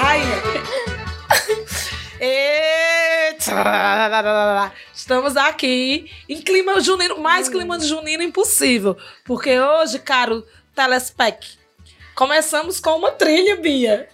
Rainha. Eita! Estamos aqui em clima junino, mais clima de junino impossível. Porque hoje, caro Telespec, começamos com uma trilha, Bia.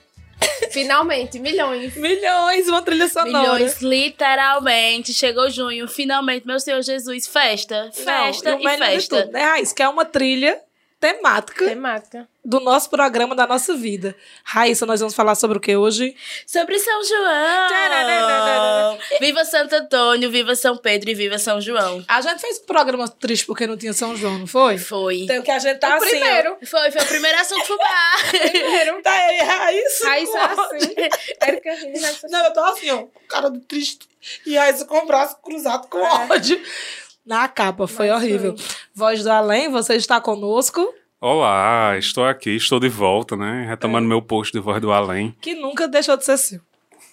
Finalmente, milhões. Milhões, uma trilha sonora. Milhões, literalmente. Chegou junho, finalmente, meu Senhor Jesus, festa, festa Não, e, de festa. tudo, né, Raiz? Que é uma trilha temática Temática. do nosso programa, da nossa vida. Raíssa, nós vamos falar sobre o que hoje? Sobre São João! viva Santo Antônio, viva São Pedro e viva São João. A gente fez um programa triste porque não tinha São João, não foi? Foi. Então que a gente tá o assim. primeiro. Foi, foi o primeiro assunto fubá. Primeiro. ó. Tá aí, Raíssa. Raíssa assim. Érica rindo, Raíssa Não, eu tô assim, ó, com cara de triste. E aí, com o braço cruzado com ódio. Na capa, foi Mas horrível. Voz do Além, você está conosco, Olá, estou aqui, estou de volta, né? Retomando meu post de voz do além. que nunca deixou de ser seu.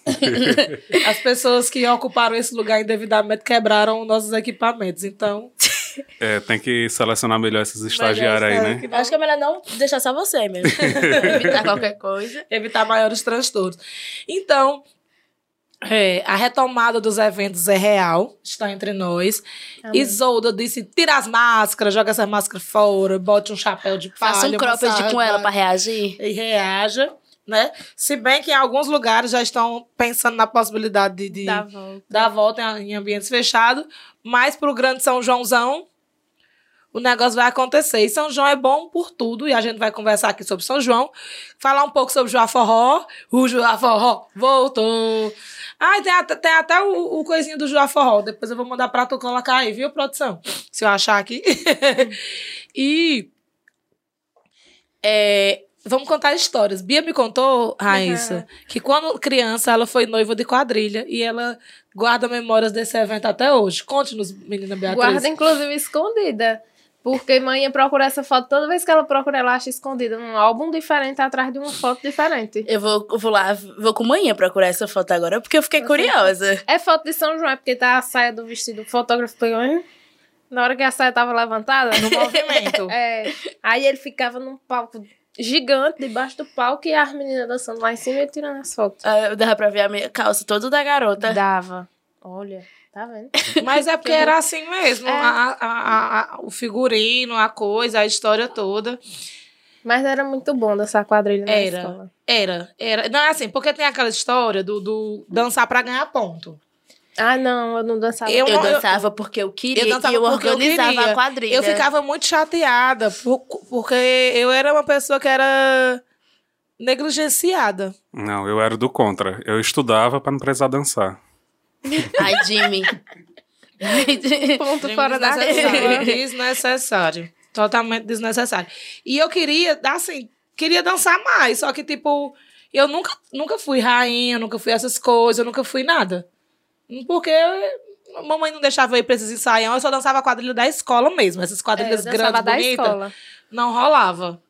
As pessoas que ocuparam esse lugar indevidamente quebraram nossos equipamentos. Então, É, tem que selecionar melhor esses estagiários aí, né? Acho que é melhor não deixar só você mesmo. Evitar qualquer coisa. evitar maiores transtornos. Então, é, a retomada dos eventos é real, está entre nós. Isolda disse: tira as máscaras, joga essa máscara fora, bote um chapéu de palha. Faça um cropped com ela pra reagir. E reaja, né? Se bem que em alguns lugares já estão pensando na possibilidade de, de a volta. dar volta em, em ambientes fechados, mas para o grande São Joãozão, o negócio vai acontecer. E São João é bom por tudo, e a gente vai conversar aqui sobre São João, falar um pouco sobre Joá Forró. O Joá Forró voltou. Ah, tem até, tem até o, o coisinho do Joá Forró. Depois eu vou mandar pra tu colocar aí, viu, produção? Se eu achar aqui. e. é, vamos contar histórias. Bia me contou, Raíssa, que quando criança ela foi noiva de quadrilha e ela guarda memórias desse evento até hoje. Conte-nos, menina Beatriz. Guarda, inclusive, escondida. Porque mãe ia procurar essa foto. Toda vez que ela procura, ela acha escondida num álbum diferente atrás de uma foto diferente. Eu vou, vou lá, vou com manhã procurar essa foto agora, porque eu fiquei curiosa. É foto de São João, é porque tá a saia do vestido. O fotógrafo pegou, hein? Na hora que a saia tava levantada. No movimento. É. Aí ele ficava num palco gigante debaixo do palco e as meninas dançando lá em cima e tirando as fotos. Ah, Dava pra ver a minha calça toda da garota. Dava. Olha, tá vendo? Mas é porque era assim mesmo. É. A- a- a- o figurino, a coisa, a história toda. Mas era muito bom dançar quadrilha na Era. escola. Era, era. Não, é assim, porque tem aquela história do, do dançar pra ganhar ponto. Ah, não, eu não dançava. Eu- Eu dançava porque eu queria Eu dançava e eu porque eu organizava queria. a quadrilha. Eu ficava muito chateada, por- porque eu era uma pessoa que era negligenciada. Não, eu era do contra. Eu estudava pra não precisar dançar. Ai, Jimmy. Ponto fora da Desnecessário. curva. Desnecessário. Totalmente desnecessário. E eu queria, assim, queria dançar mais, só que, tipo, eu nunca, nunca fui rainha, nunca fui essas coisas, eu nunca fui nada. Porque a mamãe não deixava eu ir pra esses ensaios, eu só dançava quadrilha da escola mesmo. Essas É, quadrilhas dançava grandes, da bonitas, escola. não rolava.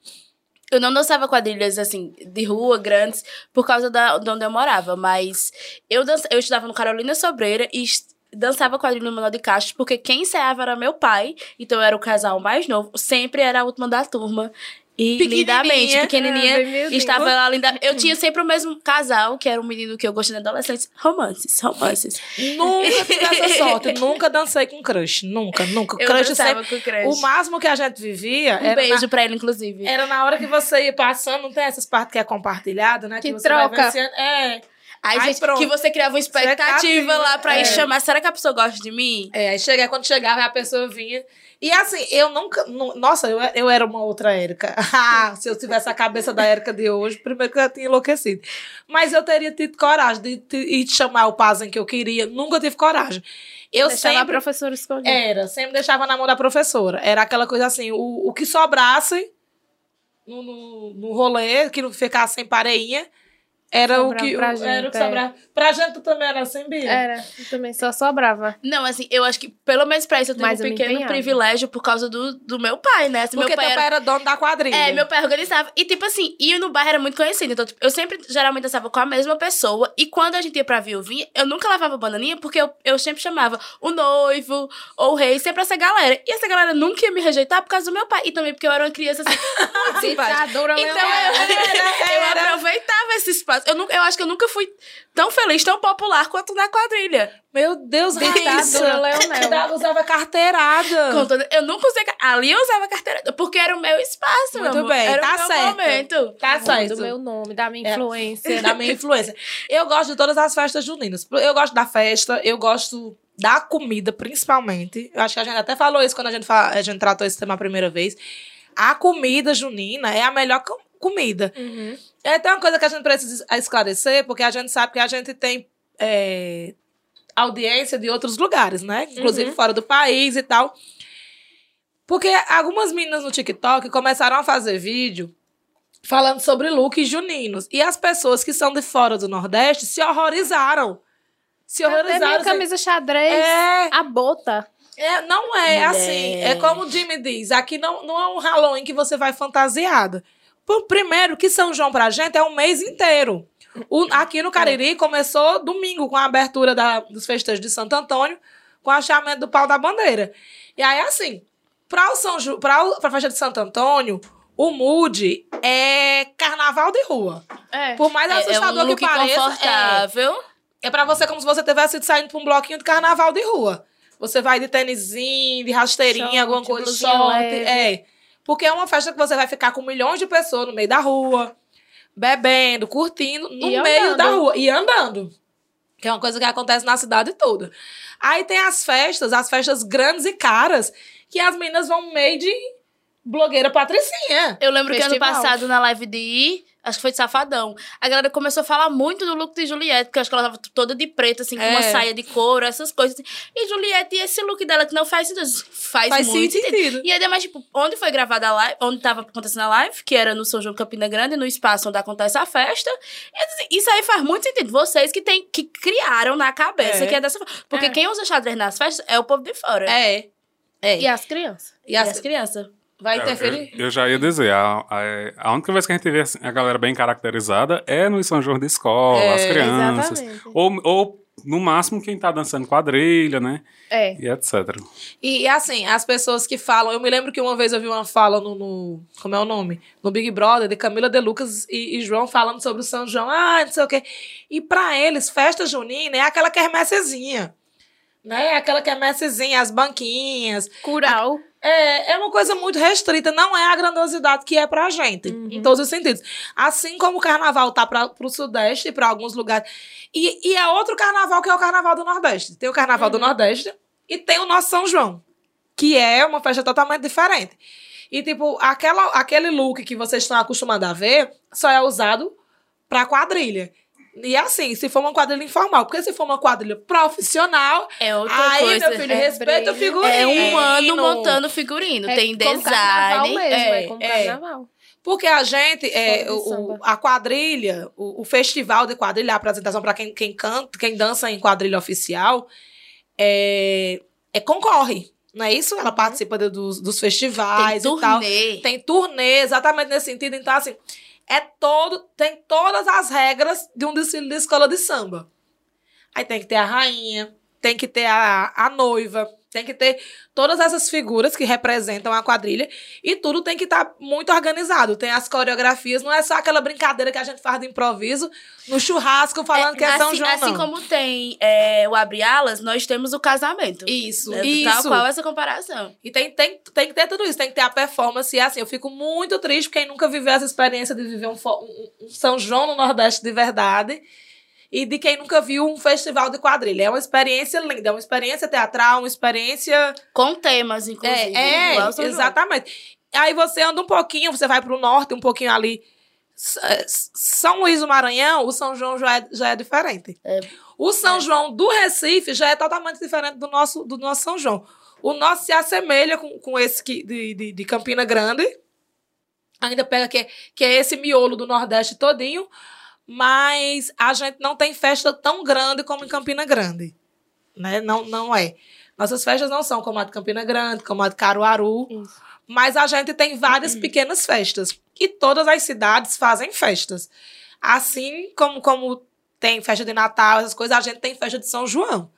Eu não dançava quadrilhas, assim, de rua, grandes, por causa da, de onde eu morava, mas eu, dança, eu estudava no Carolina Sobreira e dançava quadrilha no Manuel de Castro, porque quem ensaiava era meu pai, então eu era o casal mais novo, sempre era a última da turma. E Pequenininha. lindamente, pequenininha, estava lá linda. Eu tinha sempre o mesmo casal, que era um menino que eu gostei na adolescência. Romances, romances. Nunca tive essa sorte, nunca dancei com crush, nunca, nunca. Eu crush sempre... com crush. O máximo que a gente vivia Um beijo na- pra ele, inclusive. Era na hora que você ia passando, não tem essas partes que é compartilhada, né? Que você vai troca. É. Aí, Ai, gente, que você criava uma expectativa Expectativa, lá pra é. ir chamar. Será que a pessoa gosta de mim? É, aí chega, quando chegava, a pessoa vinha. E assim, eu nunca. nu- nossa, eu, eu era uma outra Érica. Ah, Se eu tivesse a cabeça da Érica de hoje, primeiro que eu tinha enlouquecido. Mas eu teria tido coragem de, de ir chamar o Pazem que eu queria. Nunca tive coragem. Eu Deixava a sempre. professora escolher. Era, sempre deixava na mão da professora. Era aquela coisa assim, o, o que sobrasse no, no, no rolê, que não ficasse sem pareinha, Era o que, pra era o gente, que é. sobrava. Pra gente também era assim, Bia? Era, eu também só sobrava. Não, assim, eu acho que, pelo menos pra isso, eu tenho Mas um eu pequeno privilégio por causa do, do meu pai, né? Assim, Porque meu pai teu pai era dono da quadrilha. É, meu pai organizava. E, tipo assim, ir no bairro era muito conhecido. Então, tipo, eu sempre, geralmente, dançava com a mesma pessoa. E quando a gente ia pra Vilvinha, eu nunca levava bananinha, porque eu, eu sempre chamava o noivo ou o rei, sempre essa galera. E essa galera nunca ia me rejeitar por causa do meu pai. E também porque eu era uma criança, assim, muito simpática. Ditadura Então, eu, eu aproveitava esse espaço. Eu, nunca, eu acho que eu nunca fui tão feliz, tão popular quanto na quadrilha. Meu Deus, Raíssa. Leonel. Ela usava carteirada. Com toda- Eu nunca usei. Ali eu usava carteira, porque era o meu espaço, meu Muito amor. bem, era tá o meu certo. momento. Tá certo. Do meu nome, da minha É. influência. da minha influência. Eu gosto de todas as festas juninas. Eu gosto da festa, eu gosto da comida, principalmente. Eu acho que a gente até falou isso quando a gente, fa- a gente tratou esse tema a primeira vez. A comida junina é a melhor co- comida. Uhum. É até uma coisa que a gente precisa esclarecer, porque a gente sabe que a gente tem é, audiência de outros lugares, né? Inclusive Uhum. fora do país e tal. Porque algumas meninas no TikTok começaram a fazer vídeo falando sobre looks juninos. E as pessoas que são de fora do Nordeste se horrorizaram. Se Até horrorizaram. minha assim, camisa xadrez, É, a bota. é, não é Mulher. assim. É como o Jimmy diz: aqui não, não é um Halloween que você vai fantasiada. Primeiro, que São João pra gente é um mês inteiro. O- aqui no Cariri começou domingo com a abertura da- dos festejos de Santo Antônio, com o achamento do pau da bandeira. E aí, assim, para o São Ju, pra, o- pra festa de Santo Antônio, o mood é carnaval de rua. É. Por mais É, é um assustador look que pareça, é, confortável. é pra você como se você tivesse saindo pra um bloquinho de carnaval de rua. Você vai de tênisinho, de rasteirinha, Short, alguma coisa, short. leve. É. Porque é uma festa que você vai ficar com milhões de pessoas no meio da rua, bebendo, curtindo, no E meio andando. da rua. E andando. Que é uma coisa que acontece na cidade toda. Aí tem as festas, as festas grandes e caras, que as meninas vão meio de blogueira patricinha. Eu lembro que Festival. ano passado, na live de acho que foi de Safadão, a galera começou a falar muito do look de Juliette, porque eu acho que ela tava toda de preto, assim, com uma É. saia de couro, essas coisas. assim. E Juliette, e esse look dela que não faz sentido, faz, Faz muito sentido. sentido. E ainda mais, tipo, onde foi gravada a live, onde tava acontecendo a live, que era no São João Campina Grande, no espaço onde acontece a festa. E, isso aí faz muito sentido. Vocês que, tem, que criaram na cabeça É. que é dessa forma. Porque É. quem usa xadrez nas festas é o povo de fora. É. É. E as crianças? E E as- as crianças. Vai Eu- interferir? Eu, eu já ia dizer, a, a, a única vez que a gente vê assim, a galera bem caracterizada é no São João de escola, É, as crianças. Exatamente. Ou, ou, no máximo, quem tá dançando quadrilha, né? É. E etc. E, e, assim, as pessoas que falam. Eu me lembro que uma vez eu vi uma fala no. no- como é o nome? No Big Brother, de Camila De Lucas e, e João falando sobre o São João. Ah, não sei o quê. E pra eles, festa junina é aquela quermessezinha. Né? É Aquela quermessezinha, as banquinhas. Cural. É, é uma coisa muito restrita, não é a grandiosidade que é pra gente, em todos os sentidos. Assim como o carnaval tá para pro Sudeste e pra alguns lugares. E, e é outro carnaval que é o carnaval do Nordeste. Tem o carnaval do Nordeste e tem o nosso São João, que é uma festa totalmente diferente. E, tipo, aquela, aquele look que vocês estão acostumados a ver só é usado pra quadrilha. E assim, se for uma quadrilha informal, porque se for uma quadrilha profissional, É outra aí, coisa. meu filho, É respeita o brilho. figurino. É um ano montando figurino. É tem como carnaval design. mesmo, é, é, como é. carnaval. Porque a gente, é, o, o- a quadrilha, o, o festival de quadrilha, a apresentação para quem, quem canta, quem dança em quadrilha oficial, é, é concorre, não é isso? Ela participa de- dos, dos Tem festivais e tal. turnê. Tem turnê, exatamente nesse sentido. Então, assim, é todo, tem todas as regras de um desfile de escola de samba. Aí tem que ter a rainha, tem que ter a, a noiva, tem que ter todas essas figuras que representam a quadrilha e tudo tem que estar muito organizado. Tem as coreografias, não é só aquela brincadeira que a gente faz de improviso no churrasco falando que é São assim, João, assim não. como tem é, o Abre Alas, nós temos o casamento. Isso, É, isso. Tal qual essa comparação. E tem, tem, tem que ter tudo isso, tem que ter a performance. E assim, eu fico muito triste quem nunca viveu essa experiência de viver um, um- um São João no Nordeste de verdade. E de quem nunca viu um festival de quadrilha. É uma experiência linda, é uma experiência teatral, uma experiência. Com temas, inclusive. É, é São João. exatamente. Aí você anda um pouquinho, você vai pro norte, um pouquinho ali. S- São Luís do Maranhão, o São João já é, já é diferente. É. O São João do Recife já é totalmente diferente do nosso, do nosso São João. O nosso se assemelha com, com esse que, de, de, de Campina Grande. Ainda pega que, é- que é esse miolo do Nordeste todinho. Mas a gente não tem festa tão grande como em Campina Grande. Né? Não, não é. Nossas festas não são como a de Campina Grande, como a de Caruaru, Isso. mas a gente tem várias pequenas festas. E todas as cidades fazem festas. Assim como, como tem festa de Natal, essas coisas, a gente tem festa de São João.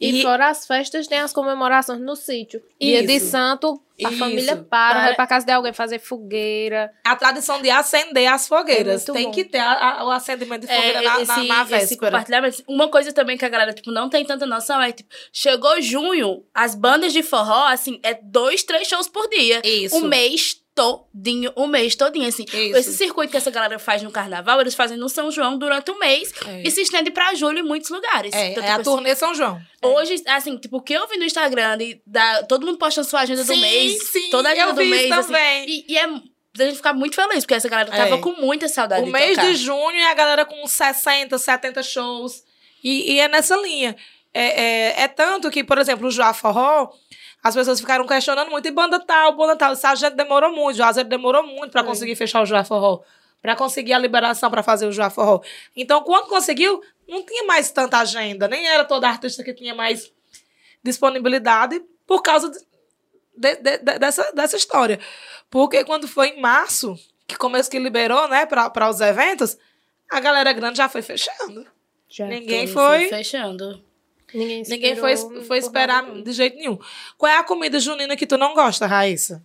E, E- fora as festas, tem as comemorações no sítio. Dia de santo, a Isso. família para, Para- vai pra casa de alguém fazer fogueira. A tradição de acender as fogueiras. É tem bom. que ter a- a- o acendimento de fogueira É, na, esse, na, na véspera. Uma coisa também que a galera, tipo, não tem tanta noção é, tipo, chegou junho, as bandas de forró, assim, é dois, três shows por dia. Isso. Um mês todinho, um mês todinho, assim. Isso. Esse circuito que essa galera faz no carnaval, eles fazem no São João durante um mês É. e se estende pra julho em muitos lugares. É, Então, é a tipo, turnê São João. Hoje, assim, tipo, o que eu vi no Instagram, e da, todo mundo postando sua agenda do Sim, mês, sim, toda a agenda eu do vi mês, assim, também. e, e é da gente ficar muito feliz, porque essa galera tava É. com muita saudade O de mês tocar. de junho é a galera com 60, 70 shows. E, e é nessa linha. É, é, é tanto que, por exemplo, o Joá Forró, as pessoas ficaram questionando muito. E banda tal, banda tal. Essa gente demorou muito. O Juazeiro demorou muito pra conseguir fechar o Joá Forró. Pra conseguir a liberação pra fazer o Joá Forró. Então, quando conseguiu, não tinha mais tanta agenda. Nem era toda artista que tinha mais disponibilidade por causa de- de- de- de- dessa, dessa história. Porque quando foi em março, que começo que liberou, né, para os eventos, a galera grande já foi fechando. Já. Ninguém foi, Fechando. Ninguém, ninguém foi, foi esperar nada. de jeito nenhum. Qual é a comida junina que tu não gosta, Raíssa?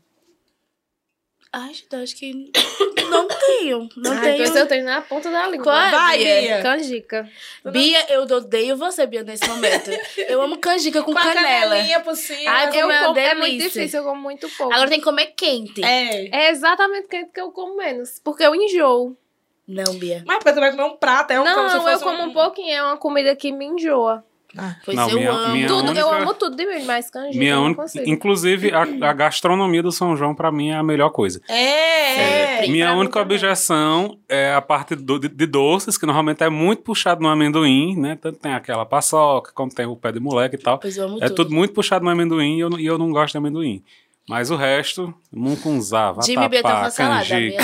Ai, gente, eu acho que não tenho. Não Ai, tenho. pois eu tenho na ponta da língua. Qual é, Vai, Bia? Bia. Canjica. Bia, eu odeio você, Bia, nesse momento. Eu amo canjica com, Com a canela. canelinha por cima. Ai, Eu Como é como, é muito difícil, eu como muito pouco. Agora tem que comer quente. É. É exatamente quente que eu como menos. Porque eu enjoo. Não, Bia. Mas porque tu vai comer um prato, é um como se não, eu fosse como um pouquinho. É uma comida que me enjoa. Ah. Pois Não, eu minha- amo. minha- Tudo, eu única- amo tudo de mim, mas canjica Minha eu consigo. inclusive, a, a gastronomia do São João, pra mim, é a melhor coisa. É, é. Sempre. Minha única também. objeção é a parte do- de, de doces, que normalmente é muito puxado no amendoim, né? Tanto tem aquela paçoca, como tem o pé de moleque e tal. Pois eu amo É tudo. tudo muito puxado no amendoim e eu, não- e eu não gosto de amendoim. Mas o resto, Bia tá vatapá, canjica.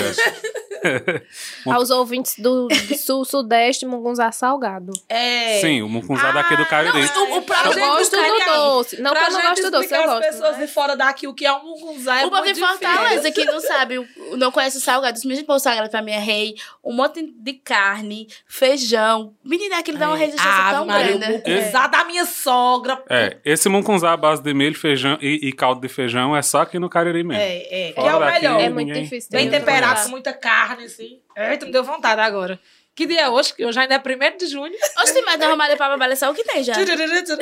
Aos ouvintes do, do sul, sudeste, mungunzá salgado. É. Sim, o mucunzá daqui do Ah, Cariri. não, o, o pra Eu gente gosto do doce. Não pra eu não gosto do doce, eu as gosto. pessoas né? de fora daqui o que é um mungunzá é o povo muito de Fortaleza, que não sabe, o- não conhece o salgado. Os meninos de salgado pra mim é rei. Um monte de carne, feijão. Menina, aquilo dá uma resistência Ave tão Maria, grande. o mungunzá da minha sogra. É, esse mucunzá à base de milho, feijão e, e caldo de feijão é só aqui no Cariri mesmo. É, é. Que é o melhor. É muito difícil. Bem tem temperado, com muita carne, assim. Eita, me deu vontade agora. Que dia é hoje? Que hoje ainda é 1 de junho. Oxe, tem mais da Romália pra Babala, só o que tem já.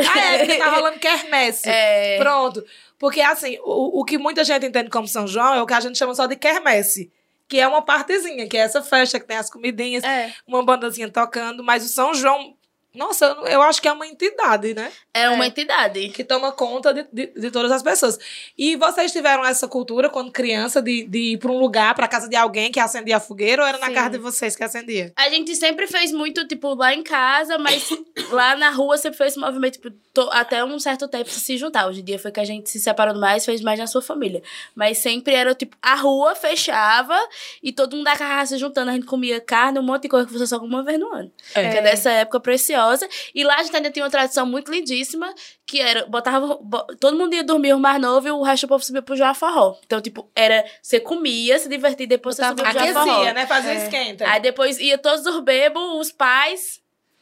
ah, é, porque tá rolando quermesse. É. Pronto. Porque, assim, o, o que muita gente entende como São João é o que a gente chama só de quermesse. Que é uma partezinha, que é essa festa que tem as comidinhas, É. uma bandazinha tocando. Mas o São João, nossa, eu, acho que é uma entidade, né? É uma entidade. que toma conta de, de, de todas as pessoas. E vocês tiveram essa cultura quando criança de, de ir para um lugar, para casa de alguém que acendia a fogueira ou era na Sim. casa de vocês que acendia? A gente sempre fez muito, tipo, lá em casa, mas lá na rua sempre fez esse movimento, tipo, to- até um certo tempo se juntar. Hoje em dia foi que a gente se separando mais, fez mais na sua família. Mas sempre era, tipo, a rua fechava e todo mundo da casa se juntando. A gente comia carne, um monte de coisa que você só come uma vez no ano. É. Que é dessa época preciosa. E lá a gente ainda tinha uma tradição muito lindíssima, que era, botava, bo- todo mundo ia dormir o mais novo e o resto do povo subia pro Joá Forró. Então, tipo, era, você comia, se divertia, depois você subia pro Joá Forró. Aquecia, né? Fazia É. esquenta. Aí depois ia todos os bebos, os pais,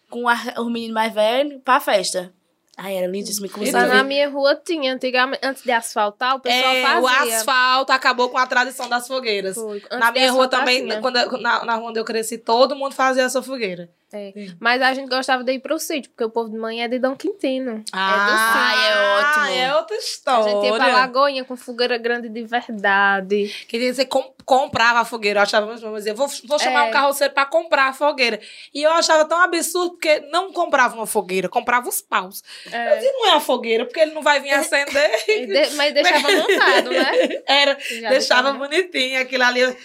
com a, os meninos mais velhos, pra festa. Aí era lindíssimo, inclusive. Lá na minha rua tinha, antigamente, antes de asfaltar, o pessoal É, fazia. o asfalto acabou com a tradição das fogueiras. Na minha rua também, quando na, na rua onde eu cresci, todo mundo fazia essa fogueira. É. Mas a gente gostava de ir pro sítio, porque o povo de manhã é de Dom Quintino. Ah, é ótimo. é outra A história. gente ia pra Lagoinha com fogueira grande de verdade. Queria dizer, com, comprava a fogueira. Eu achava, mas dizia, vou, vou chamar É. um carroceiro pra comprar a fogueira. E eu achava tão absurdo, porque não comprava uma fogueira, comprava os paus. É. Eu dizia, não é uma fogueira, porque ele não vai vir acender. De- mas deixava montado, né? Era, Já deixava deixava. bonitinho aquilo ali.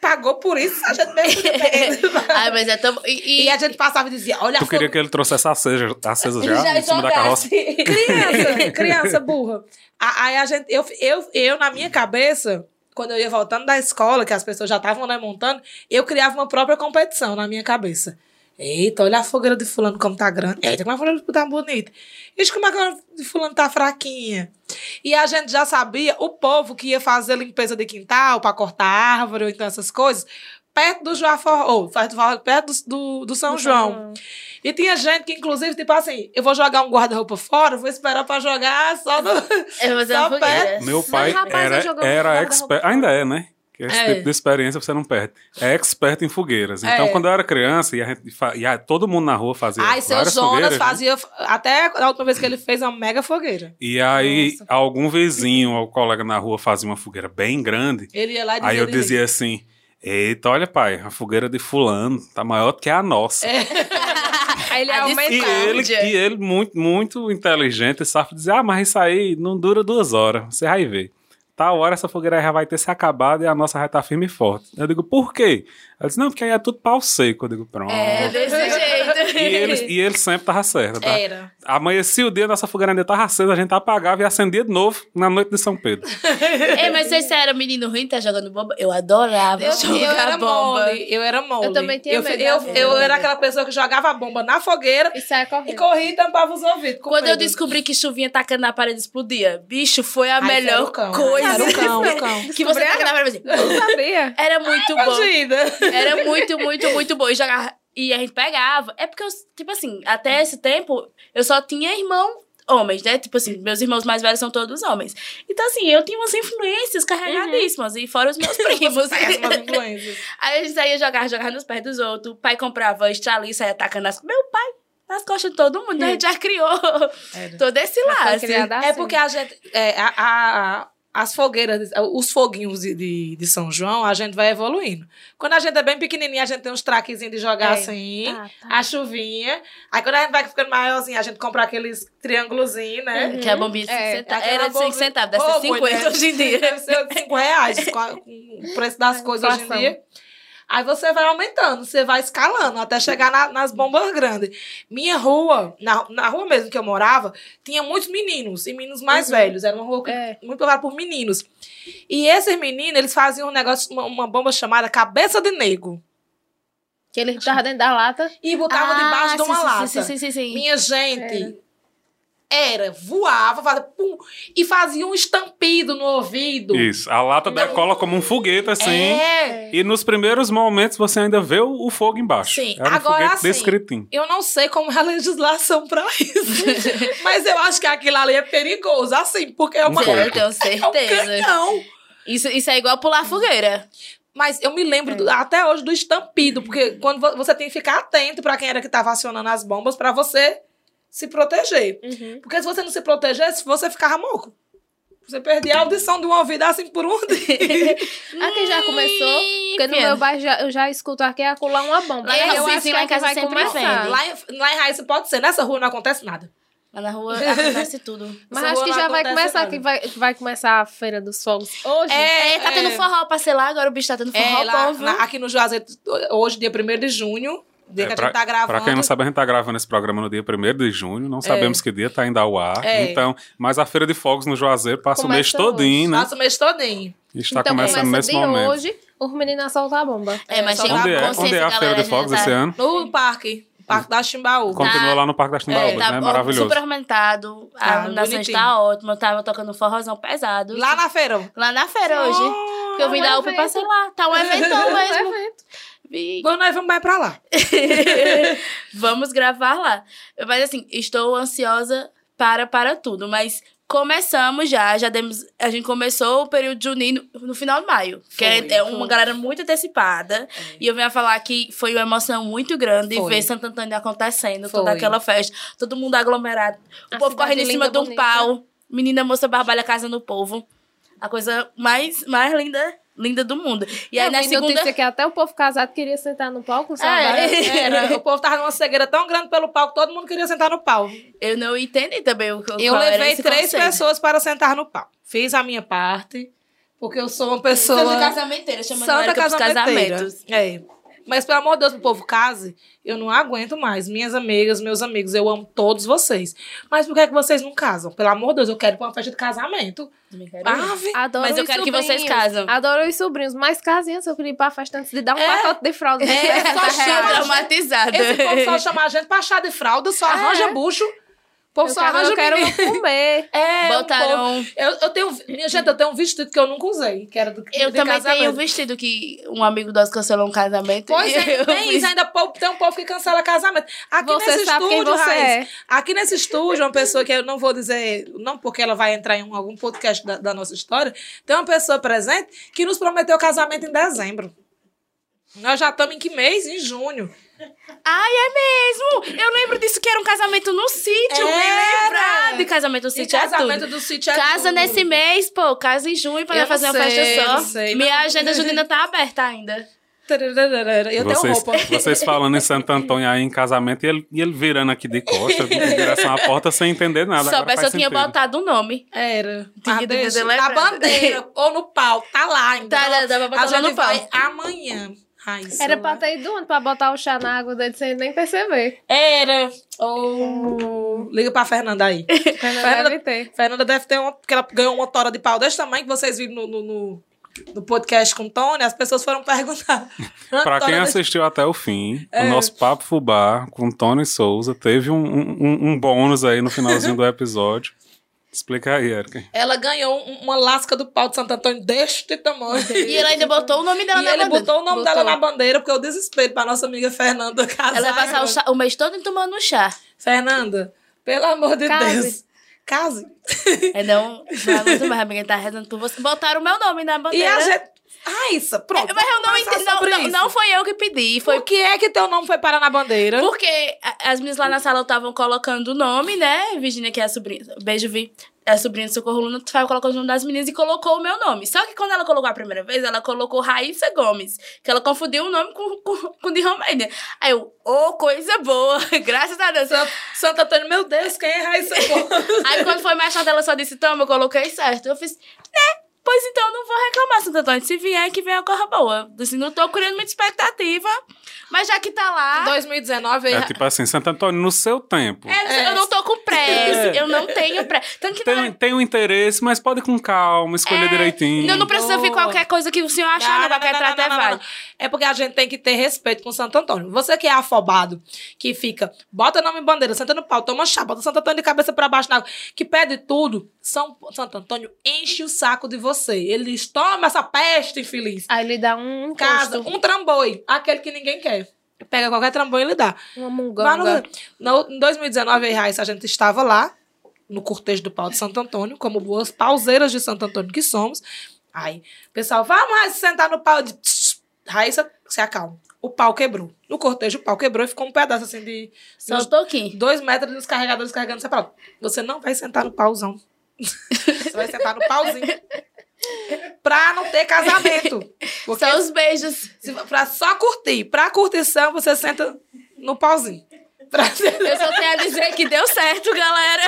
Pagou por isso, a gente mesmo. Ai, mas é tão. E, E a gente passava e dizia, olha Tu queria que ele trouxesse acesa, acesa já, em cima da carroça? Criança, criança burra. Aí a gente, eu, eu, eu, na minha cabeça, quando eu ia voltando da escola, que as pessoas já estavam né, montando, eu criava uma própria competição na minha cabeça. Eita, olha a fogueira de fulano como tá grande. Eita, como a fogueira de fulano tá bonita. Ixi, como a fogueira de fulano tá fraquinha. E a gente já sabia, o povo que ia fazer limpeza de quintal para cortar árvore ou então essas coisas, perto do João Forró, ou perto, do, do, do São João. E tinha gente que, inclusive, tipo assim, eu vou jogar um guarda-roupa fora, vou esperar pra jogar só no. Eu vou fazer Só uma. Meu pai rapaz, eu era, era expert, ainda é, né? Esse É. tipo de experiência você não perde. É expert em fogueiras. Então, É. quando eu era criança, e, a gente, e a- todo mundo na rua fazia Ai, seu várias Jonas fogueiras. né? fazia. Até a última vez que ele fez uma mega fogueira. E aí, algum vizinho ou colega na rua fazia uma fogueira bem grande. Ele ia lá e dizia. Aí eu dizia assim: Eita, olha, pai, a fogueira de Fulano tá maior do que a nossa. É. Aí ele A E ele, e ele muito, muito inteligente, sabe dizer: Ah, mas isso aí não dura duas horas, você vai ver. Tal hora essa fogueira já vai ter se acabado e a nossa vai estar firme e forte. Eu digo, por quê? Ele disse, não, porque aí é tudo pau seco. Eu digo, pronto. É, desse jeito. E ele, e ele sempre tava certo, tá? Era. Amanhecia o dia, nossa fogueira ainda tava acesa, a gente apagava e acendia de novo na noite de São Pedro. Ei, mas vocês eram menino ruim, tá jogando bomba? Eu adorava Eu, jogar eu era bomba. mole. Eu era mole. Eu também tinha eu, medo eu, eu, bomba. era aquela pessoa que jogava a bomba na fogueira E sai e correndo. corria e tampava os ouvidos. Quando eu medo. descobri que chuvinha tacando na parede explodia, bicho, foi a Ai, melhor cão. coisa. Era o cão, o cão. que você taca na parede. assim, Não sabia. Era muito bom. Imagina. Era muito, muito, muito bom. E jogava. E a gente pegava. É porque, eu, tipo assim, até esse tempo, eu só tinha irmão homens, né? Tipo assim, meus irmãos mais velhos são todos homens. Então, assim, eu tinha umas influências carregadíssimas. E fora os meus primos. Aí a gente saía jogar, jogar nos pés dos outros. O pai comprava estrali e saía atacando as... Meu pai, nas costas de todo mundo. A gente já criou Era. todo esse laço. É assim. porque a gente. é, a, a- as fogueiras, os foguinhos de, de, de São João, a gente vai evoluindo. Quando a gente é bem pequenininha, a gente tem uns traquezinhos de jogar É. assim, Tá, tá. a chuvinha. Aí quando a gente vai ficando maiorzinho, a gente compra aqueles triângulozinhos, né? Que a bombinha de É, 5 centavos. aquela Era de 5 bombinha- centavos, deve ser 50 mulher. hoje em dia. Deve ser 5 reais com, a- com o preço das É, coisas hoje em dia. Aí você vai aumentando, você vai escalando até chegar na- nas bombas grandes. Minha rua, na, na rua mesmo que eu morava, tinha muitos meninos e meninos mais velhos. Era uma rua É. muito povoada por meninos. E esses meninos, eles faziam um negócio, uma, uma bomba chamada cabeça de nego. Que ele tava dentro da lata. E botava debaixo de uma Ah, sim, lata. Sim, sim, sim, sim. Minha gente. Era, voava, fazia pum, e fazia um estampido no ouvido. Isso, a lata decola como um foguete assim. É. E nos primeiros momentos você ainda vê o, o fogo embaixo. Sim, Era um agora assim, descritinho. Eu não sei como é a legislação pra isso. mas eu acho que aquilo ali é perigoso, assim, porque é uma Um Eu tenho é um certeza. canhão. Isso, isso é igual pular fogueira. Mas eu me lembro do- até hoje do estampido, porque quando vo- você tem que ficar atento pra quem era que tava acionando as bombas pra você se proteger. Uhum. Porque se você não se protegesse, você ficava moco. Você perdia a audição de um ouvido assim por um dia. Aqui já começou. Porque no meu bairro já, eu já escuto aqui acular uma bomba. Lá em Aí eu acho que lá em aqui casa vai sempre começar. lá, em, lá em Raíssa pode ser. Nessa rua não acontece nada. Lá na rua acontece tudo. Mas Essa acho que já vai começar, nada. que vai, vai começar a Feira dos Fogos hoje. É, tá tendo forró pra ser lá, agora o bicho tá tendo forró É, lá, bom, viu? na- aqui no Juazeiro, hoje, dia 1 de junho, dia É, que a pra, gente tá gravando. pra quem não sabe, a gente tá gravando esse programa no dia 1 de junho. Não sabemos que dia tá indo ao ar. É. Então, mas a Feira de Fogos no Juazeiro passa o mês Começa todinho, né? Passa o mês todinho. E está então começando começa nesse de momento. hoje, os meninos a soltar a bomba. É, mas É, tem Onde uma é, onde é a Feira de Fogos já esse tá- ano? No parque, Parque da Chimbaú. Continua lá no Parque das Timbaúbas, tá né? ó, Maravilhoso. super aumentado. A Tá, bonitinho. está ótima. Eu tava tocando um forrozão pesado. Lá na feira. Lá na feira hoje. Porque eu vim um da UP e evento. passei lá. Tá um eventão Um mesmo. evento. Vi. Bom, nós vamos mais pra lá. Vamos gravar lá. Mas assim, estou ansiosa para para tudo. Mas começamos já, já demos. A gente começou o período junino no final de maio. que é, Foi, é uma galera muito antecipada. E eu venho a falar que foi uma emoção muito grande Foi. ver Santo Antônio acontecendo, Foi. toda aquela festa, todo mundo aglomerado. O A povo correndo em cima de um bonita. pau. Menina moça barbalha casa no povo. A coisa mais, mais linda, linda do mundo. E aí Eu na segunda. notícia que até o povo casado queria sentar no palco, sabe? É. Era, o povo tava numa cegueira tão grande pelo palco, todo mundo queria sentar no pau. Eu não entendi também o que Eu levei três conceito. pessoas para sentar no pau. Fiz a minha parte, porque eu sou uma pessoa... Santa casamenteira, chamando Santa casamenteira. casamentos. É. Mas, pelo amor de Deus, meu povo, case. Eu não aguento mais. Minhas amigas, meus amigos, eu amo todos vocês. Mas por que, é que vocês não casam? Pelo amor de Deus, eu quero ir pra uma festa de casamento. Ave. Adoro Mas eu quero que vocês sobrinhos. casam. Adoro os sobrinhos. Mas casinhas, eu queria ir pra festa antes de dar um É. pacote de fralda. É, de só 60 chama, traumatizada. Esse povo só chama a gente pra chá de fralda, só arranja bucho. Povo Eu só quero, arranja eu quero menino. comer. É, Botaram- povo- Eu, eu tenho. Minha gente, eu tenho um vestido que eu nunca usei, que era do Eu também casamento. tenho um vestido que um amigo nosso cancelou um casamento. Pois e é, eu tem isso, ainda tem um povo que cancela casamento. Aqui Você nesse sabe quem estúdio, você Raiz, é. aqui nesse estúdio, uma pessoa que eu não vou dizer, não porque ela vai entrar em um- algum podcast da, da nossa história, tem uma pessoa presente que nos prometeu casamento em dezembro. Nós já estamos em que mês? Em junho. Ai, é mesmo! Eu lembro disso que era um casamento no sítio. Era. lembrado. E casamento no E sítio é casamento tudo. do sítio é Casa tudo. nesse mês, pô. Casa em junho pra Eu nós fazer não uma sei, festa eu só. sei, Minha não. agenda junina tá aberta ainda. Eu tenho vocês, roupa. vocês falando em Santo Antônio aí em casamento e ele, e ele virando aqui de costas, em direção à porta sem entender nada. Agora soubesse, eu faz tinha sentido. botado o nome. Era. Tinha que deixa, na bandeira ou no pau. Tá lá ainda. Tá, dá- dá pra botar a lá gente no pau. vai amanhã. Ai, Era pra ter ido onde? Pra botar o chá na água dele sem nem perceber. Era. Oh. Liga pra Fernanda aí. Fernanda deve ter. Fernanda deve ter uma. Porque ela ganhou uma tora de pau desse tamanho que vocês viram no, no, no, no podcast com o Tony. As pessoas foram perguntar. Pra quem assistiu até o fim, É. o nosso Papo Fubá com Tony Souza teve um, um, um bônus aí no finalzinho do episódio. Explica aí, Erika. Ela ganhou um- uma lasca do pau de Santo Antônio deste tamanho. E ela ainda botou o nome dela E na ele bandeira. botou o nome Botou. dela na bandeira, porque eu desespero pra nossa amiga Fernanda casar. Ela vai passar o, chá- o mês todo tomando chá. Fernanda, pelo amor de Case. Deus. Case. É não, não aguento mais, amiga, tá rezando por você. Botaram o meu nome na E bandeira. a gente. Raíssa, pronto. Mas eu não entendi. Não, não, isso. não foi eu que pedi. Foi Por que é que teu nome foi parar na bandeira? porque as meninas lá na sala estavam colocando o nome, né? Virginia, que é a sobrinha. Beijo, Vi. É a sobrinha do Socorro Luna, foi colocou o nome das meninas e colocou o meu nome. Só que quando ela colocou a primeira vez, ela colocou Raíssa Gomes. Que ela confundiu o nome com, com, com o de Romênia. Aí eu, ô, coisa boa. Graças a Deus. Sa- Santo Antônio, meu Deus, quem é Raíssa Gomes? Aí quando foi mais tarde, ela só disse, toma, eu coloquei certo. Eu fiz, né? Pois então, não vou reclamar, Santo Antônio. Se vier, que venha a corra boa. Assim, não tô criando muita expectativa. Mas já que tá lá... 2019, É tipo assim, Santo Antônio, no seu tempo. é, Eu não tô com pressa, eu não tenho pressa. Tanto que Tem, não, tem um interesse, mas pode ir com calma, escolher É, direitinho. não, não precisa vir Boa. qualquer coisa que o senhor achar, não, qualquer trato é não, não, válido. não. É porque a gente tem que ter respeito com Santo Antônio. Você que é afobado, que fica, bota nome em bandeira, senta no pau, toma chá, bota Santo Antônio de cabeça pra baixo na água, que pede tudo, São, Santo Antônio enche o saco de você. Ele diz, toma essa peste infeliz. Aí ele dá um Casa, encosto, um trambolho, aquele que ninguém quer. Pega qualquer trambolho e ele dá. uma Vai no- munganga. no- em 2019, eu e Raíssa, a gente estava lá, no cortejo do pau de Santo Antônio, como boas pauseiras de Santo Antônio que somos. Aí, o pessoal, vamos Raíssa, sentar no pau. "Tss, Raíssa, se acalma. O pau quebrou. No cortejo, o pau quebrou e ficou um pedaço assim de Só um pouquinho. dois metros dos carregadores carregando separado. Você não vai sentar no pauzão. Você vai sentar no pauzinho. pra não ter casamento. Porque Só os beijos. se, pra só curtir. Pra curtição, você senta no pauzinho. Pra Eu só tenho a dizer que deu certo, galera.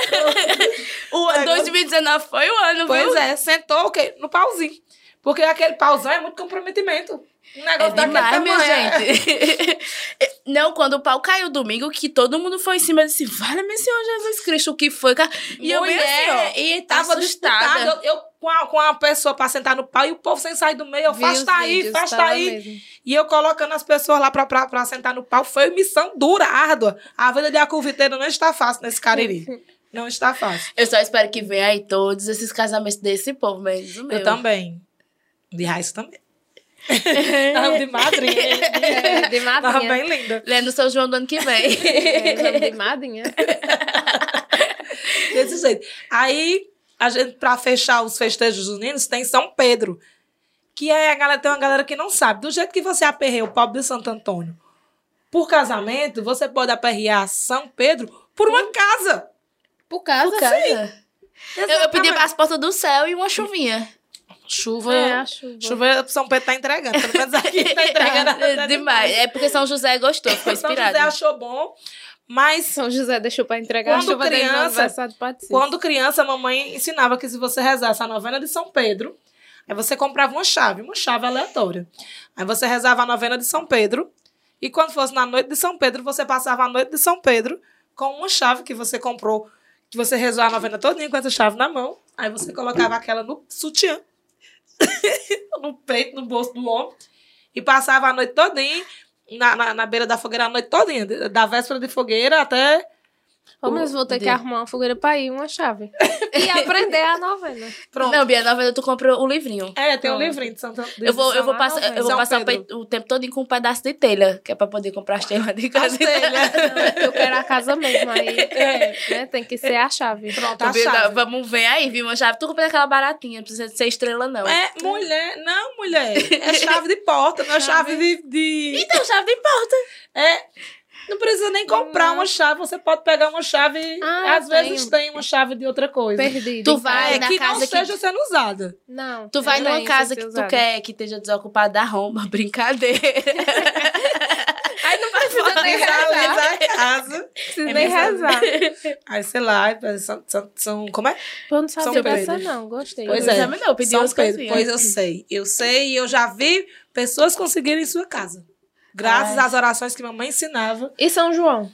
O É, 2019 foi o ano, Pois viu? é, sentou o quê? No pauzinho. Porque aquele pauzão é muito comprometimento. Um É negócio daquele demais, minha tamanho. é. gente. Não, quando o pau caiu domingo, que todo mundo foi em cima disse, vale meu Senhor Jesus Cristo, o que foi? cara?" E eu bem assim, ó, e tava assustada. Eu, eu com, a, com a pessoa pra sentar no pau e o povo sem sair do meio. Eu Vi faço os tá aí, faz tá aí. mesmo. E eu colocando as pessoas lá pra, pra, pra sentar no pau. Foi missão dura, árdua. A vida de acuviteiro não está fácil nesse cariri. Não está fácil. Eu só espero que venha aí todos esses casamentos desse povo, menos o meu. Eu também. De raiz também. Tava de madrinha. É, de Tava madrinha. bem linda. Lendo São João do ano que vem. É, de madrinha. Desse jeito. Aí, a gente, pra fechar os festejos juninos, tem São Pedro. Que é a galera, tem uma galera que não sabe. Do jeito que você aperreia o pobre de Santo Antônio por casamento, você pode aperrear São Pedro por uma casa. Por casa, Por casa. sim. Eu, eu pedi as portas do céu e uma chuvinha. Chuva. É, a chuva. Chuva, São Pedro tá entregando. Pelo menos aqui tá entregando. É demais. É porque São José gostou, ficou São inspirado. José achou bom, mas São José deixou pra entregar Quando a chuva criança-. Quando criança, a mamãe ensinava que se você rezasse a novena de São Pedro, aí você comprava uma chave, uma chave aleatória. Aí você rezava a novena de São Pedro, E quando fosse na noite de São Pedro, você passava a noite de São Pedro com uma chave que você comprou, que você rezou a novena todinha com essa chave na mão. Aí você colocava aquela no sutiã, no peito, no bolso do homem, e passava a noite todinha na, na, na beira da fogueira a noite todinha, da véspera de fogueira até Ô, mas vou ter que de- arrumar uma fogueira pra ir, uma chave. e aprender a novena. pronto. Não, Bia, na verdade, tu compra o livrinho. É, tem um Pronto. livrinho de Santa de Eu vou, eu vou passar, eu vou São passar o, Pedro. o tempo todo com um pedaço de telha, que é pra poder comprar as telhas de As casa. telhas. Eu quero a casa mesmo, aí É. né, tem que ser a chave. Pronto, a vendo? chave. Vamos ver aí, viu? Uma chave. Tu compra aquela baratinha, não precisa ser estrela, não. É, mulher, não, mulher. É chave de porta, não é chave de. de- Então, chave de porta. É. Não precisa nem comprar uma chave, você pode pegar uma chave. Ah, às vezes tenho. tem uma chave de outra coisa. Perdido. Tu vai casa. É, na que não casa que- esteja sendo usada. Não. Tu vai eu numa casa que tu quer que esteja desocupada da romba, brincadeira. Aí não precisa nem rezar. A casa. Precisa É nem rezar. Aí, sei lá, são, são, são- como é? Pô, não São sabia dessa não, gostei. Pois não é. não, pedi São umas Pedro. coisinhas. Pois eu sei. Eu sei e eu já vi pessoas conseguirem em sua casa. Graças Ai. às orações que mamãe ensinava. E São João?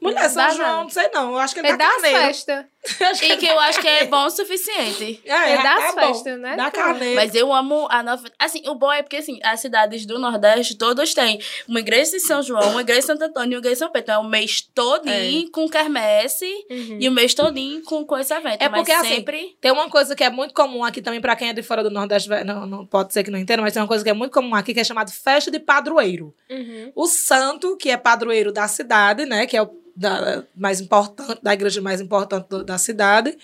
Mulher, São João, não. sei não. Eu acho que ele É das carneiro. festas. E que eu acho que é bom o suficiente. É, É das é bom. festas, né? Dá carneiro. Mas eu amo a nova. Assim, o bom é porque, assim, as cidades do Nordeste todas têm uma igreja de São João, uma igreja de Santo Antônio e uma igreja de São Pedro. Então é o mês todinho com quermesse Uhum. e o mês todinho com, com esse evento. É mas porque, assim, sempre. Tem uma coisa que é muito comum aqui também, pra quem é de fora do Nordeste, não, não pode ser que não entenda, mas tem uma coisa que é muito comum aqui, que é chamada festa de padroeiro. Uhum. O santo, que é padroeiro da cidade, né, que é o da, mais importante, da igreja mais importante do- da cidade,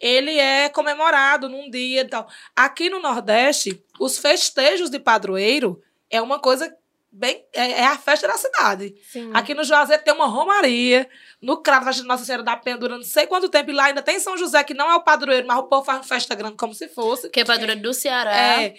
ele é comemorado num dia e tal. Aqui no Nordeste, os festejos de padroeiro é uma coisa bem... É, é a festa da cidade. Sim. Aqui no Juazeiro tem uma romaria. No Cravo, a Nossa Senhora da Penha durante não sei quanto tempo. E lá ainda tem São José, que não é o padroeiro, mas o povo faz uma festa grande como se fosse. Que é padroeiro do Ceará. É.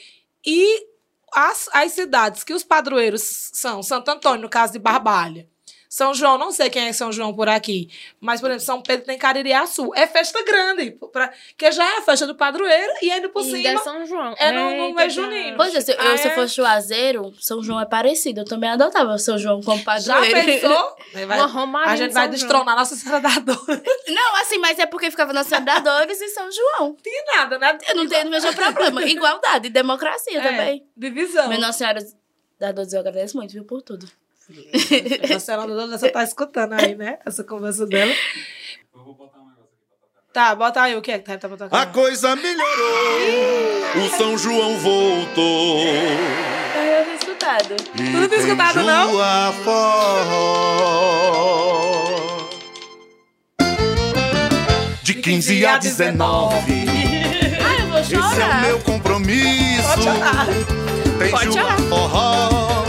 E as, as cidades que os padroeiros são Santo Antônio, no caso de Barbalha. São João, não sei quem é São João por aqui. Mas, por exemplo, São Pedro tem Caririaçu. É festa grande. Pra, que já é a festa do padroeiro e ainda por E ainda é cima. São João. é no- no mês já. junino. Pois é, se eu, se eu é? fosse Juazeiro, São João é parecido. Eu também adotava São João como Já padroeiro. pensou? Vai- Uma romaria a gente vai São destronar Nossa Senhora da Dor. Não assim, mas é porque ficava na Senhora das Dores e São João. tem nada, né? Eu não tenho o mesmo problema. Igualdade, democracia É, também. Divisão. Mas Nossa Senhora das Dores eu agradeço muito, viu, por tudo. A Dor, você tá escutando aí, né? Essa conversa dela. Eu vou botar um negócio aqui pra tocar. Tá, bota aí o que é que tá, pra tocar. A coisa melhorou, o São João voltou. Eu tinha escutado. E Tu não tinha tem escutado, não? Forró. De 15 a 19, Ah, eu vou esse é o chorar. meu compromisso. Pode chorar. Tem Pode chorar. Forró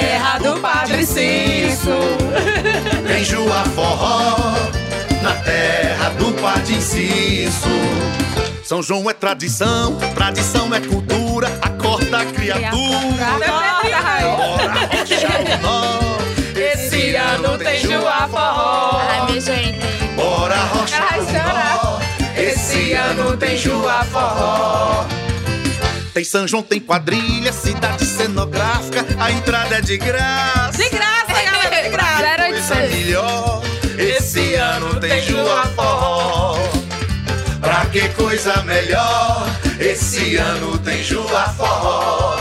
terra do Padre Cício. Tem Jua Forró na terra do Padre Cício. São João é tradição, tradição é cultura, acorda a criatura. Bora o nó. Esse ano tem Jua Forró. Ai, minha gente. Bora o nó. Esse ano tem Jua Forró. Tem São João, tem quadrilha, cidade cenográfica, a entrada é de graça. De graça, galera, de graça. Coisa oitocentos. melhor, esse ano tem Jua Forró. Pra que coisa melhor, esse ano tem Jua Forró.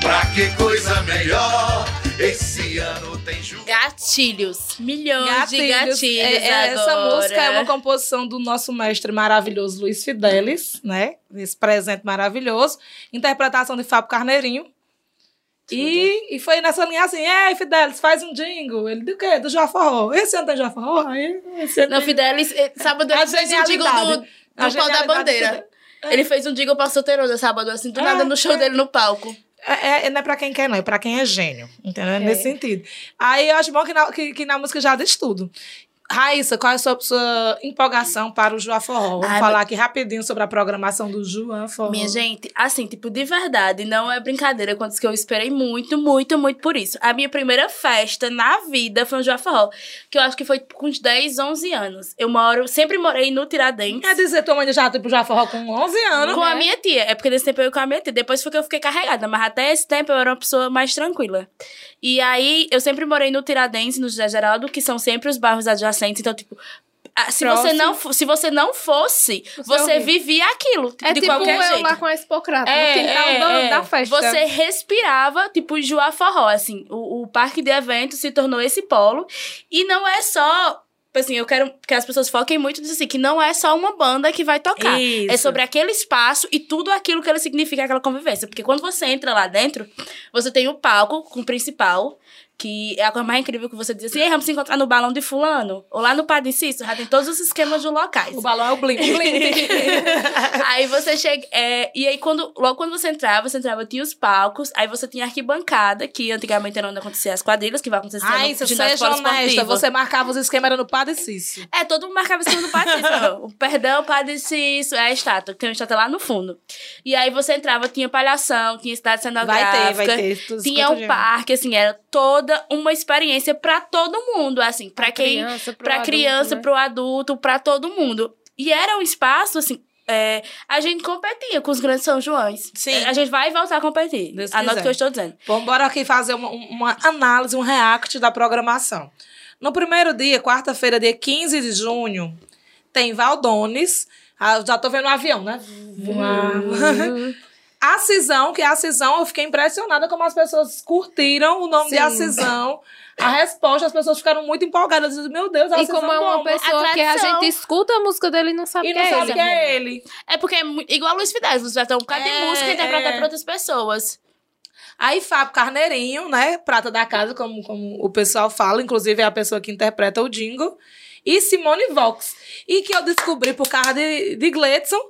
Pra que coisa melhor, esse ano tem Gatilhos. Milhões de Gatilhos. gatilhos É, é, essa música é uma composição do nosso mestre maravilhoso Luiz Fidelis, né? Esse presente maravilhoso. Interpretação de Fábio Carneirinho. E, e foi nessa linha assim, ei, Fidelis, faz um jingle. Ele, do quê? Do Jaforró. Esse ano tem Jaforró? Esse ano Não, tem- Fidelis, sábado ele fez um jingle do, do pau da bandeira. Ele fez um jingle pra solteirona sábado, assim, do É, nada no show é. dele no palco. É, é- não é pra quem quer, não. É pra quem é gênio. Entendeu? É Nesse sentido. Aí eu acho bom que na, que, que na música já diz tudo. Raíssa, qual é a sua, sua empolgação para o Joá Forró? Vamos Ai, falar aqui rapidinho sobre a programação do Joá Forró. Minha gente, assim, tipo, de verdade, não é brincadeira, quanto que eu esperei muito, muito, muito por isso. A minha primeira festa na vida foi um Joá Forró, que eu acho que foi com uns 10, 11 anos. Eu moro, sempre morei no Tiradentes. Quer dizer, tua mãe já foi pro Joá Forró com 11 anos, Com a né? minha tia. É porque nesse tempo eu ia com a minha tia. Depois foi que eu fiquei carregada. Mas até esse tempo eu era uma pessoa mais tranquila. E aí, eu sempre morei no Tiradentes, no José Geraldo, que são sempre os bairros adjacentes. Então, tipo... ah, Se você, não, se você não fosse, Você você, vivia aquilo. Tipo, É de tipo qualquer eu jeito. lá com a Expocrata, É, no quintal é, é. da festa. Você respirava, tipo, Joá Forró, assim. O, o parque de eventos se tornou esse polo. E não é só... Assim, eu quero que as pessoas foquem muito nisso, assim, que não é só uma banda que vai tocar. Isso. É sobre aquele espaço e tudo aquilo que ele significa aquela convivência. Porque quando você entra lá dentro, você tem o palco com o principal, que é a coisa mais incrível que você diz assim, vamos se encontrar no balão de fulano. Ou lá no Padre Cícero, já tem todos os esquemas de locais. O balão é o Blink. aí você chega. é, e aí, quando, logo quando você entrava, você entrava, tinha os palcos, aí você tinha arquibancada, que antigamente era onde acontecia as quadrilhas, que vai acontecer Ai, no ginásio seja honesta, você marcava os esquemas era no Padre Cício. É, todo mundo marcava em cima do Padre Cícero. o perdão, Padre Cícero, é a estátua, que tem uma estátua lá no fundo. E aí você entrava, tinha palhação, tinha cidade cenográfica. Vai ter, vai ter. Tinha um parque, assim, era toda uma experiência pra todo mundo, assim, pra quem criança, pro pra adulto, criança, né? pra todo mundo. E era um espaço, assim, é, a gente competia com os grandes São Joões. Sim. É, A gente vai voltar a competir. Deus Anota o que eu estou dizendo. Vamos bora aqui fazer uma, uma análise, um react da programação. No primeiro dia, quarta-feira, dia 15 de junho, tem Valdones. Ah, já tô vendo o avião, né? A Cisão, que é a Cisão, eu fiquei impressionada como as pessoas curtiram o nome de Sim. A Cisão. A resposta, as pessoas ficaram muito empolgadas. Meu Deus, a E Cisão como é uma bomba. pessoa que a tradição. gente escuta a música dele e não sabe E que não é sabe ele. que é ele. É porque é mu- igual o Luiz Fidel. Luiz Fidel tem um bocado É, de música interpretada é. por outras pessoas. Aí Fábio Carneirinho, né? Prata da casa, como, como o pessoal fala. Inclusive é a pessoa que interpreta o jingle. E Simone Vox. E que eu descobri por causa de, de Gledson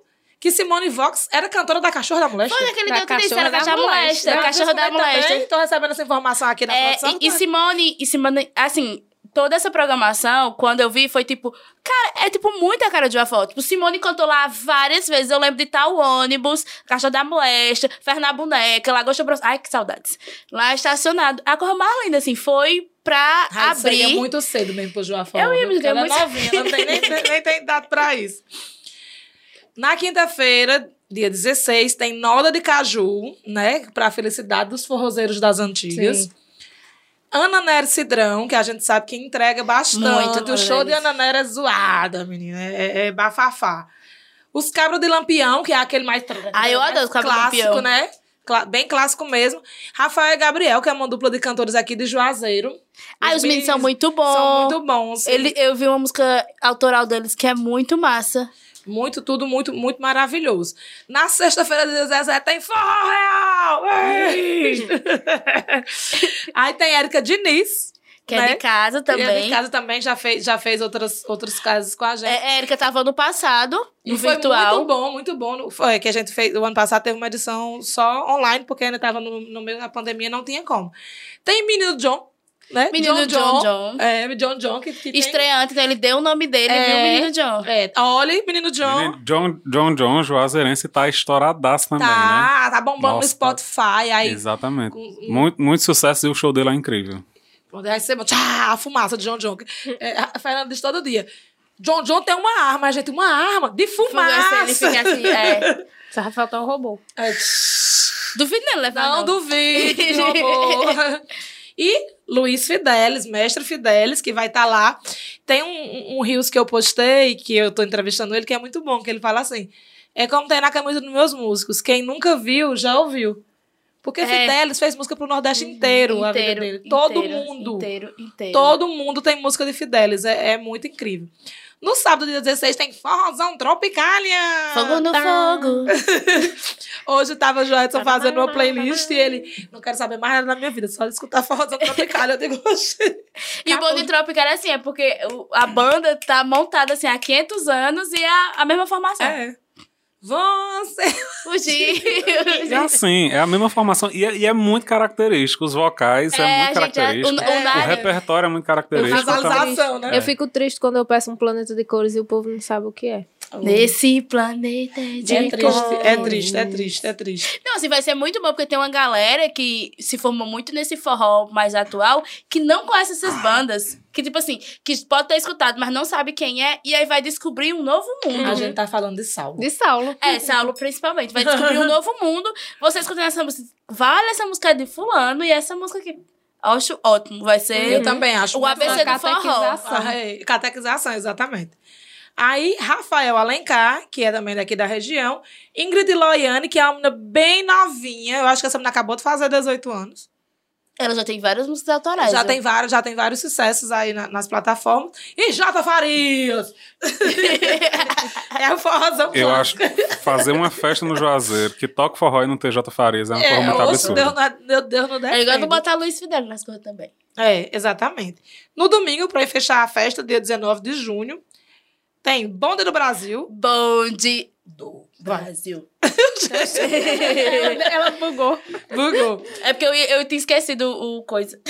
que Simone Vox era cantora da Cachorra da Moléstia. Foi naquele Da dia que eu disse, era Cachorra da. Molesta. Eu Cachorro da Molesta. Tô recebendo essa informação aqui na É, produção. e, e Simone, e Simone, assim, toda essa programação, quando eu vi, foi tipo, cara, é tipo muita cara de uma foto. Tipo, Simone cantou lá várias vezes. Eu lembro de tal ônibus, Caixa da Molesta, Fernanda Boneca, Lagosta Bros. Ai, que saudades. Lá estacionado. A cor mais linda, assim, foi pra Ai, aí abrir. é muito cedo mesmo pro João Forró. Eu ia me é muito- novinha, não tem nem, nem, nem tem idade pra isso. Na quinta-feira, dia 16, tem Noda de Caju, né? Pra felicidade dos forrozeiros das antigas. Sim. Ana Nery Cidrão, que a gente sabe que entrega bastante. Muito, o show de. Ana Nery é zoada, menina. É, é bafafá. Os Cabros de Lampião, que é aquele mais, Ah, eu adoro os Cabros de clássico, Lampião. né? Bem clássico mesmo. Rafael e Gabriel, que é uma dupla de cantores aqui de Juazeiro. Ai, os meninos são muito bons. São muito bons. Ele, eu vi uma música autoral deles que é muito massa. Muito, tudo muito, muito maravilhoso. Na sexta-feira de Zezé tem Forró Real! Aí tem Érica Diniz. Que é né? de casa também. Ela de casa também já fez, já fez outras, outros casos com a gente. É, Érica tava no passado, no e foi virtual. muito bom, muito bom. Foi que a gente fez. O ano passado teve uma edição só online, porque ainda estava no, no meio da pandemia, não tinha como. Tem Menino John, né? Menino John John. É, John John, que, que tem- Estreante, então ele deu o nome dele, É. viu, menino John? É, olha, Menino John. Menino John John, John Juazeirense tá estouradaço também, né? Tá, tá bombando no Nossa, Spotify. Aí, Exatamente. Muito, muito sucesso e o show dele é incrível. Quando aí você tchá, a fumaça de John John. É, a Fernanda diz todo dia. John John tem uma arma, gente, uma arma de fumaça. Ele fica assim, é. Só vai faltar um robô. É, Duvido não levar, não não. duvido. E Luiz Fidelis, mestre Fidelis, que vai estar lá. Tem um, um, um Rios que eu postei, que eu tô entrevistando ele, que é muito bom, que ele fala assim: é como tem na camisa dos meus músicos. Quem nunca viu, já ouviu. Porque É. Fidelis fez música pro Nordeste inteiro, a vida dele. Todo inteiro, mundo. Inteiro, inteiro. Todo mundo tem música de Fidelis. É, é muito incrível. No sábado, dia 16, tem Forrozão Tropicália. Fogo no Tá. fogo. Hoje tava o Joedson fazendo uma playlist e ele... Não quero saber mais nada da minha vida, só de escutar Forrozão Tropicália. Eu digo. E o Acabou. Bonde Tropical é assim, é porque a banda tá montada assim há 500 anos e é a, a mesma formação. É. Você. Fugir. É assim, é a mesma formação. E é, e é muito característico. Os vocais é, É, a muito é- característico. o- o o, Nádia- repertório é muito característico. então- Visualização, né? Eu fico triste quando eu peço um planeta de cores e o povo não sabe o que é. Nesse planeta de É triste, cores. é triste, é triste, é triste. Não, assim, vai ser muito bom, porque tem uma galera que se formou muito nesse forró mais atual, que não conhece essas bandas. Que, tipo assim, que pode ter escutado, mas não sabe quem é, e aí vai descobrir um novo mundo. A gente tá falando de sal. De Saulo. É, Saulo principalmente. Vai descobrir um novo mundo. Você escutando essa música, vale essa música de fulano, e essa música aqui. Acho ótimo. Vai ser Eu também acho. o ABC do forró. catequização. Ah, é, Catequização, exatamente. Aí, Rafael Alencar, que é também daqui da região. Ingrid Loiane, que é uma menina bem novinha. Eu acho que essa menina acabou de fazer 18 anos. Ela já tem várias músicas autorais. Já né? tem vários, já tem vários sucessos aí na- nas plataformas. E Jota Farias! é o forrozão Eu acho que fazer uma festa no Juazeiro que toca forró e não ter J Farias é uma É, muito oxe, absurda. Deus, não- Deus, Deus não É igual tu defende. botar Luiz Fidel nas coisas também. É, exatamente. No domingo, para fechar a festa, dia 19 de junho, tem Bonde do Brasil. Bonde do Brasil. Ela bugou. Bugou. É porque eu, eu tinha esquecido o coisa.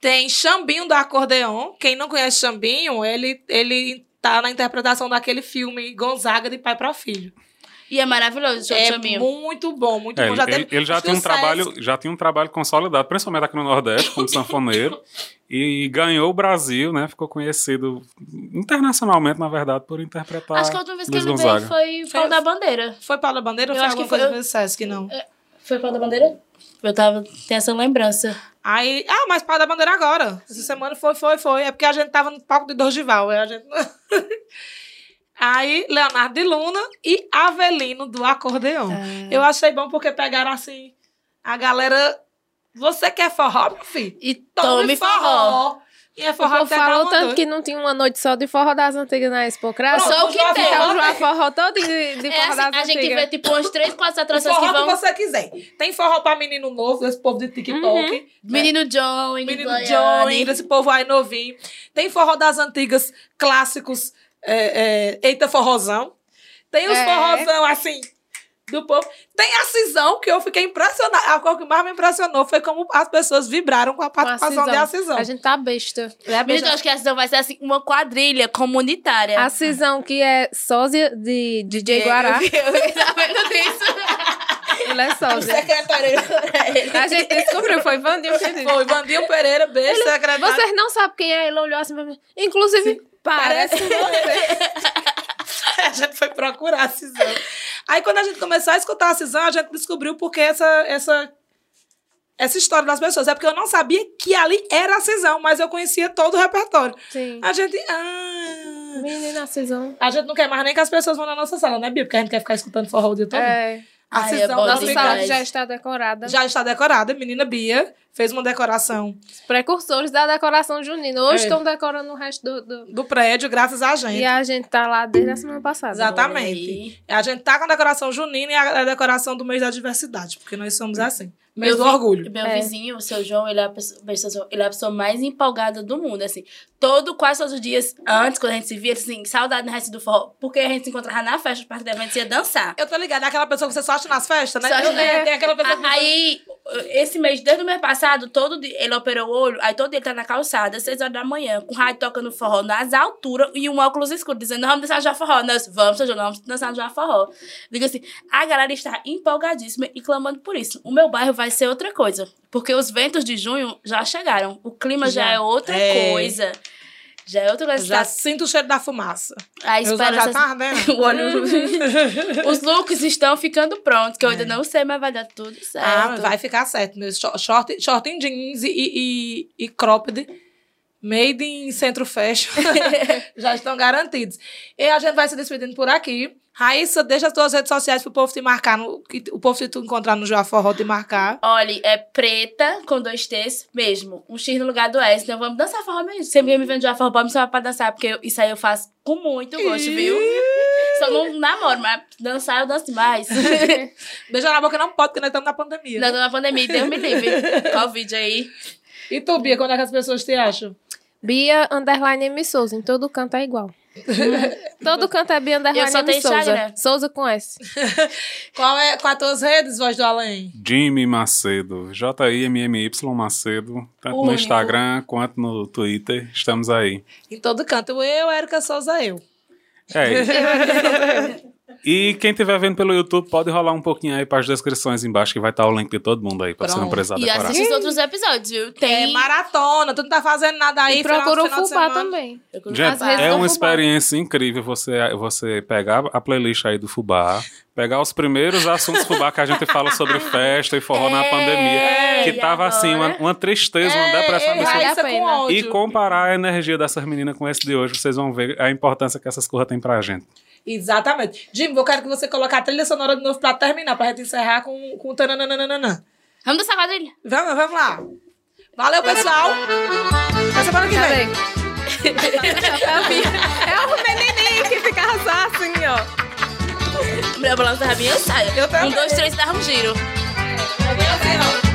Tem Xambinho do Acordeon. Quem não conhece Xambinho, ele, ele tá na interpretação daquele filme Gonzaga de pai para filho. E é maravilhoso o É Chaminho. muito bom, muito É, bom. ele, Já ele- teve ele já tem um trabalho, já tinha um trabalho consolidado, principalmente aqui no Nordeste, como sanfoneiro, e ganhou o Brasil, né? Ficou conhecido internacionalmente, na verdade, por interpretar Acho que a última vez que Luiz ele Gonzaga. veio foi Foi- Pau da Bandeira. Foi Paulo da Bandeira ou Eu foi acho que foi- coisa do Sesc, não? Foi Pau da Bandeira? Eu tava, tenho essa lembrança. Aí, ah, mas Paulo da Bandeira agora. Essa semana foi, foi, foi. É porque a gente tava no palco de Dorgival. aí A gente... Aí, Leonardo de Luna e Avelino do Acordeon. Eu achei bom porque pegaram assim, a galera. Você quer forró, meu filho? E tome forró. E é forró falou dá tanto que não tinha uma noite só de forró das antigas na Expocrata. Pronto, Só o que tem. Forró Então, tem. Forró Forró todo de, de É forró assim, das a gente antigas. vê tipo umas três, quatro atrações que forró que vão. você quiser. Tem forró pra menino novo, esse povo de TikTok. né? Menino John, Ingrid Menino Goiane. John, esse povo aí novinho. Tem forró das antigas, clássicos. É, é, Eita Forrozão. Tem os É. forrozão, assim, do povo. Tem a Cisão, que eu fiquei impressionada. A coisa que mais me impressionou foi como as pessoas vibraram com a Com a participação Cisão. da Cisão. A gente tá besta. É, Gente, eu acho que a decisão vai ser assim, uma quadrilha comunitária. A Cisão, que é sósia de DJ Guará. Eu, eu disso. Ele é sósia. Secretário. A gente descobriu, foi Vandinho disse. Foi Vandinho Pereira, beijo, secretário. Vocês não sabem quem é, ele olhou assim pra mim. Inclusive, parece você. a gente foi procurar a Cisão. Aí, quando a gente começou a escutar a Cisão, a gente descobriu porque essa, essa, essa história das pessoas. É porque eu não sabia que ali era a Cisão, mas eu conhecia todo o repertório. Sim. A gente. Ah, Menina, Cisão. a gente não quer mais nem que as pessoas vão na nossa sala, né, Bia? Porque a gente quer ficar escutando forró o dia todo. É. A Ai, é Cisão da Nossa sala já está decorada. já está decorada. Menina Bia fez uma decoração Os precursores da decoração junina. Hoje É. estão decorando o resto do, do- do prédio, graças a gente. E a gente tá lá desde a semana passada. Exatamente. A gente tá com a decoração junina e a a decoração do mês da diversidade, porque nós somos assim. Mês do vi- orgulho. Meu É. vizinho, o seu João, ele é, a pessoa, ele é a pessoa mais empolgada do mundo, assim. Todo, quase todos os dias, antes, quando a gente se via, ele assim, saudade no resto do forró. Porque a gente se encontrava na festa, parte da evento, ia dançar. Eu tô ligada, é aquela pessoa que você só acha nas festas, né? Só Eu- é, tem aquela pessoa que Aí, esse mês, desde o mês passado, todo dia, ele operou o olho, aí todo dia ele tá na calçada, às 6 horas da manhã, com o rádio tocando forró nas alturas e um óculos escuro, dizendo, vamos dançar já forró. Nós, vamos, seu João, vamos dançar já forró. Digo assim, a galera está empolgadíssima e clamando por isso. O meu bairro vai ser outra coisa, porque os ventos de junho já chegaram. O clima já, Já. é outra É. coisa. Já é coisa. Eu já Tá- sinto o cheiro da fumaça. a Meus olhos já esperança... tá ardendo. o olho... Os looks estão ficando prontos, que eu ainda não sei, mas vai dar tudo certo. Ah, vai ficar certo. Meu short, short, short em jeans e, e, e cropped, made in centro fashion, já estão garantidos. E a gente vai se despedindo por aqui. Raíssa, deixa as tuas redes sociais pro povo te marcar, no, o povo te tu encontrar no Joa Forró te marcar. Olha, é preta com dois T's mesmo. Um X no lugar do S. Então vamos dançar forró mesmo. Sempre que me vende de forró, pode me chamar pra dançar, porque eu- isso aí eu faço com muito gosto, viu? Só não namoro, mas dançar eu danço demais. Beijar na boca não pode, porque nós estamos na pandemia. Nós estamos na pandemia, Deus me livre. Covid aí. E tu, Bia, quando é que as pessoas te acham? Bia Underline M Souza. Em todo canto é igual. Todo canto é Bia Eu só Underline tenho Souza. Instagram. Souza com S. Qual é, qual as tuas redes, Voz do Além? Jimmy Macedo, J-I-M-M-Y Macedo, tanto Único. no Instagram quanto no Twitter, estamos aí. Em todo canto. Eu, Érica Souza, eu. É. e quem estiver vendo pelo YouTube, pode rolar um pouquinho aí para as descrições embaixo, que vai estar o link de todo mundo aí, para você não precisar E decorar. assiste os outros episódios, viu? É Tem. maratona, tu não tá fazendo nada aí. E procura o Fubá também. Gente, é uma experiência incrível você, você pegar a playlist aí do Fubá, pegar os primeiros assuntos Fubá que a gente fala sobre festa e forró na É, pandemia, que e tava assim, uma, uma tristeza, uma depressão É. Vale. E comparar a energia dessas meninas com esse de hoje, vocês vão ver a importância que essas coisas têm pra gente. Exatamente. Jimmy, eu quero que você coloque a trilha sonora de novo pra terminar, pra gente encerrar com, com o tananana. Vamos dançar quadrilha? Vamos, vamos lá. Valeu, pessoal. Até semana que Cadê? vem. É o menininho que fica só assim, ó. Minha balança da rabinha eu saio. Eu também. Um, dois, três, dá um giro. Assim, ó.